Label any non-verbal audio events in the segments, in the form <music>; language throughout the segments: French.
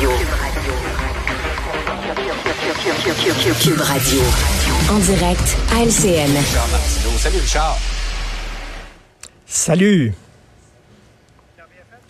Radio. Cube Radio. En direct à LCN. Richard Martineau. Salut Richard. Salut.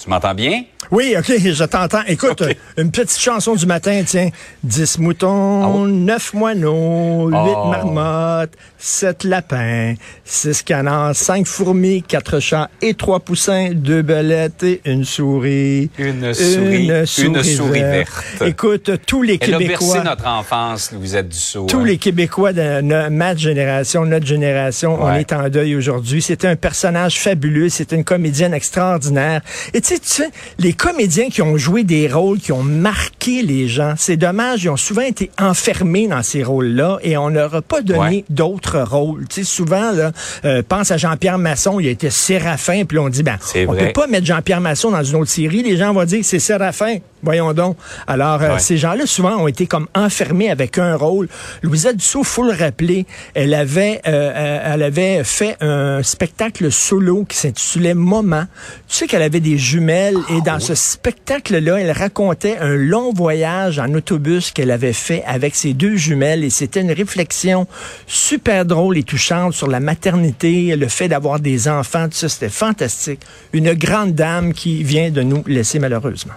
Tu m'entends bien? Oui, OK, je t'entends. Écoute, une petite chanson du matin, tiens. 10 moutons, Ah oui? 9 moineaux, 8 Oh. marmottes, 7 lapins, 6 canards, 5 fourmis, 4 chats et 3 poussins, 2 belettes et une souris. Une souris, une souris verte. Écoute, tous les Elle Québécois... notre enfance, Louisette Dussault. Tous hein. les Québécois de no- ma génération, notre génération, on est en deuil aujourd'hui. C'était un personnage fabuleux, c'était une comédienne extraordinaire. Et tu sais, les comédiens qui ont joué des rôles qui ont marqué les gens, c'est dommage, ils ont souvent été enfermés dans ces rôles-là et on leur a pas donné Ouais. d'autres rôles. Tu sais, souvent, là, euh, pense à Jean-Pierre Masson, il a été Séraphin, puis on dit, ben, on vrai. peut pas mettre Jean-Pierre Masson dans une autre série. Les gens vont dire, c'est Séraphin. Voyons donc. Alors, euh, ces gens-là, souvent, ont été comme enfermés avec un rôle. Louisa Dussault, faut le rappeler, elle avait, euh, euh, elle avait fait un spectacle solo qui s'intitulait Moment. Tu sais qu'elle avait des jumelles et dans ce spectacle-là, elle racontait un long voyage en autobus qu'elle avait fait avec ses deux jumelles et c'était une réflexion super drôle et touchante sur la maternité, le fait d'avoir des enfants, tout ça, c'était fantastique. Une grande dame qui vient de nous laisser malheureusement.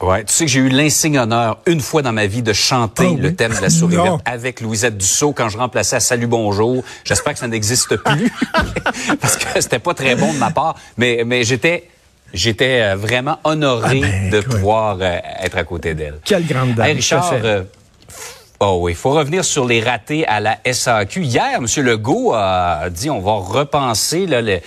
Ouais, tu sais que j'ai eu l'insigne honneur une fois dans ma vie de chanter Ah oui? le thème de la souris verte avec Louisette Dussault quand je remplaçais à Salut Bonjour. J'espère que ça n'existe plus <laughs> parce que c'était pas très bon de ma part, mais mais j'étais j'étais euh, vraiment honoré Ah ben, de pouvoir euh, être à côté d'elle. Quelle grande dame. Hey, Richard, tout à fait. euh, oh oui, il faut revenir sur les ratés à la SAQ. Hier, M. Legault a dit on va repenser là, les,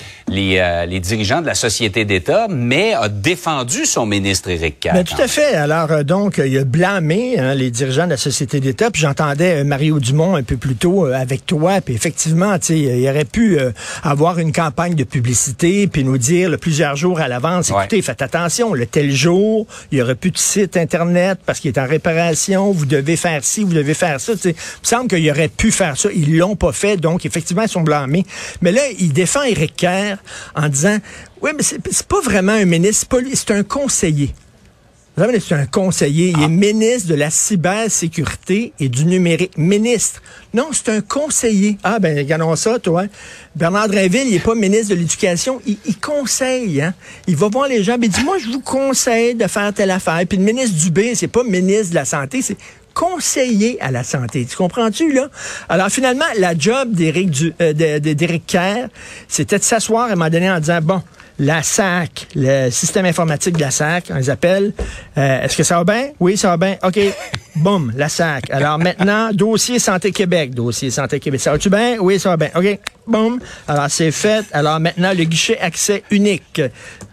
euh, les dirigeants de la société d'État, mais a défendu son ministre Éric Kerr. Ben, tout à fait. Alors, euh, donc, il a blâmé hein, les dirigeants de la Société d'État. Puis j'entendais euh, Mario Dumont un peu plus tôt avec toi. Puis effectivement, tu sais, il aurait pu avoir une campagne de publicité puis nous dire là, plusieurs jours à l'avance, Ouais. écoutez, faites attention, le tel jour, il y aurait plus de site Internet parce qu'il est en réparation, vous devez faire ci, vous devez faire ça. Il me semble qu'il aurait pu faire ça. Ils l'ont pas fait, donc effectivement, ils sont blâmés. Mais là, il défend Éric Kerr en disant, oui, mais c'est pas vraiment un ministre, c'est un conseiller. Vous savez, C'est un conseiller. Il est ministre de la cybersécurité et du numérique. Ministre. Non, c'est un conseiller. Ah, ben, regardons ça, toi. Bernard Drinville, il est pas ministre de l'Éducation. Il, il conseille, hein. Il va voir les gens, mais il dit, moi, je vous conseille de faire telle affaire. Puis le ministre Dubé, c'est pas ministre de la Santé, c'est conseiller à la santé. Tu comprends-tu, là? Alors, finalement, la job d'Éric Du- euh, Kerr, c'était de s'asseoir à un moment donné en disant, bon, la SAC, le système informatique de la SAC, on les appelle. Euh, Est-ce que ça va bien? Oui, ça va bien. OK. <laughs> Boum, la SAC. Alors maintenant, dossier Santé Québec. Dossier Santé Québec. Ça va-tu bien? Oui, ça va bien. OK. Boum. Alors, c'est fait. Alors maintenant, le guichet accès unique.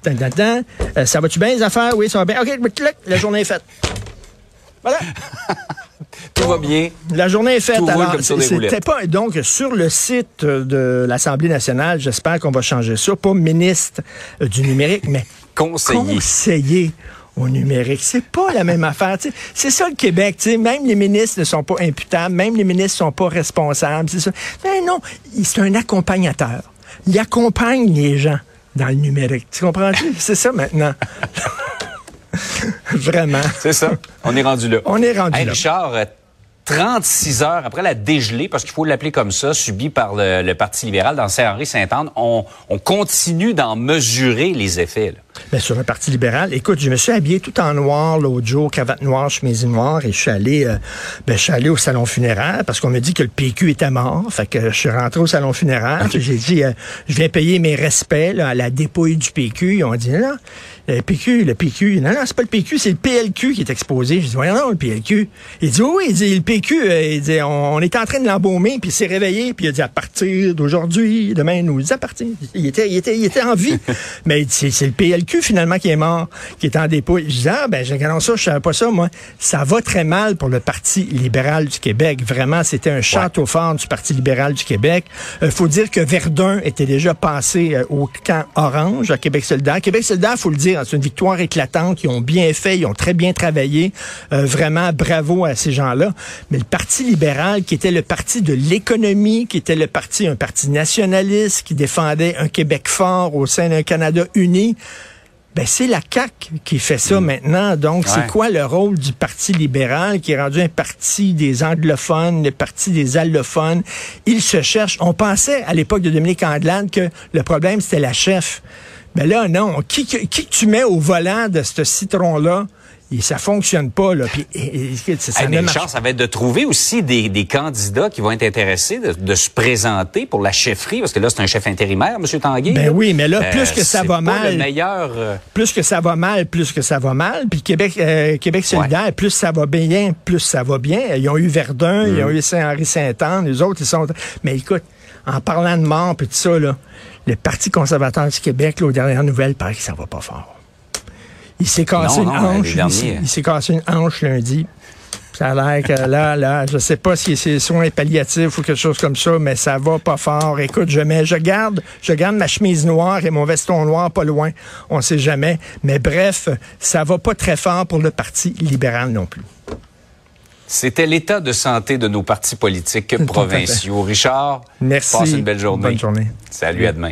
Euh, ça va-tu bien, les affaires? Oui, ça va bien. OK. La journée est faite. Voilà. <laughs> Tout va bien. La journée est faite. Tout Alors, c'était pas donc sur le site de l'Assemblée nationale. J'espère qu'on va changer ça. Pas ministre euh, du numérique, mais <laughs> Conseiller. conseiller au numérique. C'est pas la même affaire. C'est ça le Québec. Même les ministres ne sont pas imputables. Même les ministres ne sont pas responsables. C'est ça. Mais non, c'est un accompagnateur. Il accompagne les gens dans le numérique. Tu comprends-tu? C'est ça maintenant. <laughs> <laughs> Vraiment. C'est ça. On est rendu là. <laughs> On est rendu Hey, là. Richard, euh, 36 heures après la dégelée, parce qu'il faut l'appeler comme ça, subie par le, le Parti libéral dans Saint-Henri-Saint-Anne, on, on continue d'en mesurer les effets. là. Ben, sur le Parti libéral, écoute, je me suis habillé tout en noir l'autre jour, cravate noire, chemise noire, et je suis allé, euh, ben, je suis allé au salon funéraire parce qu'on me dit que le PQ était mort. Fait que je suis rentré au salon funéraire. J'ai dit, euh, je viens payer mes respects là, à la dépouille du PQ. Ils ont dit, non, le PQ, le PQ, non, non, c'est pas le PQ, c'est le PLQ qui est exposé. Je dis, voyons non, le PLQ. Il dit, oui, il dit, le PQ, euh, il dit, on, on était en train de l'embaumer, puis il s'est réveillé, puis il a dit, à partir d'aujourd'hui, demain, nous appartient. Il était, il était, il était en vie. <laughs> Mais c'est le PLQ, finalement, qui est mort, qui est en dépouille. Je dis, ah, ben, j'ai regardé ça, je savais pas ça, moi. Ça va très mal pour le Parti libéral du Québec. Vraiment, c'était un château fort du Parti libéral du Québec. Il faut dire que Verdun était déjà passé euh, au camp orange à Québec solidaire. Québec solidaire, faut le dire, c'est une victoire éclatante. Ils ont bien fait, ils ont très bien travaillé. Euh, vraiment, bravo à ces gens-là. Mais le Parti libéral, qui était le parti de l'économie, qui était le parti, un parti nationaliste, qui défendait un Québec fort au sein d'un Canada uni, Ben, c'est la CAQ qui fait ça maintenant. Donc, c'est quoi le rôle du Parti libéral qui est rendu un parti des anglophones, le parti des allophones? Ils se cherchent. On pensait à l'époque de Dominique Anglade que le problème, c'était la chef. Mais là, non. Qui, que- qui tu mets au volant de ce citron-là? Et ça fonctionne pas, là. Puis, et- et- ça, ça Hey, ne mais marche Richard, ça va être de trouver aussi des, des candidats qui vont être intéressés de, de se présenter pour la chefferie, parce que là, c'est un chef intérimaire, M. Tanguay. Ben là. oui, mais là, Euh, plus que ça va mal. meilleur... euh, plus que ça va mal, plus que ça va mal. Puis Québec, euh, Québec solidaire, plus ça va bien, plus ça va bien. Ils ont eu Verdun, ils Mm. ont eu Saint-Henri-Saint-Anne, les autres, ils sont... Mais écoute, en parlant de mort puis tout ça, là, le Parti conservateur du Québec, là, aux dernières nouvelles, paraît que ça va pas fort. Il s'est cassé Non, une non, hanche. les Il s'est- il s'est cassé une hanche lundi. Ça a l'air que là, là, je sais pas si c'est soins palliatifs ou quelque chose comme ça, mais ça va pas fort. Écoute, je mets, je garde, je garde ma chemise noire et mon veston noir pas loin. On sait jamais. Mais bref, ça va pas très fort pour le Parti libéral non plus. C'était l'état de santé de nos partis politiques provinciaux. Richard, Merci. passe une belle journée. Bonne journée. Salut, à demain.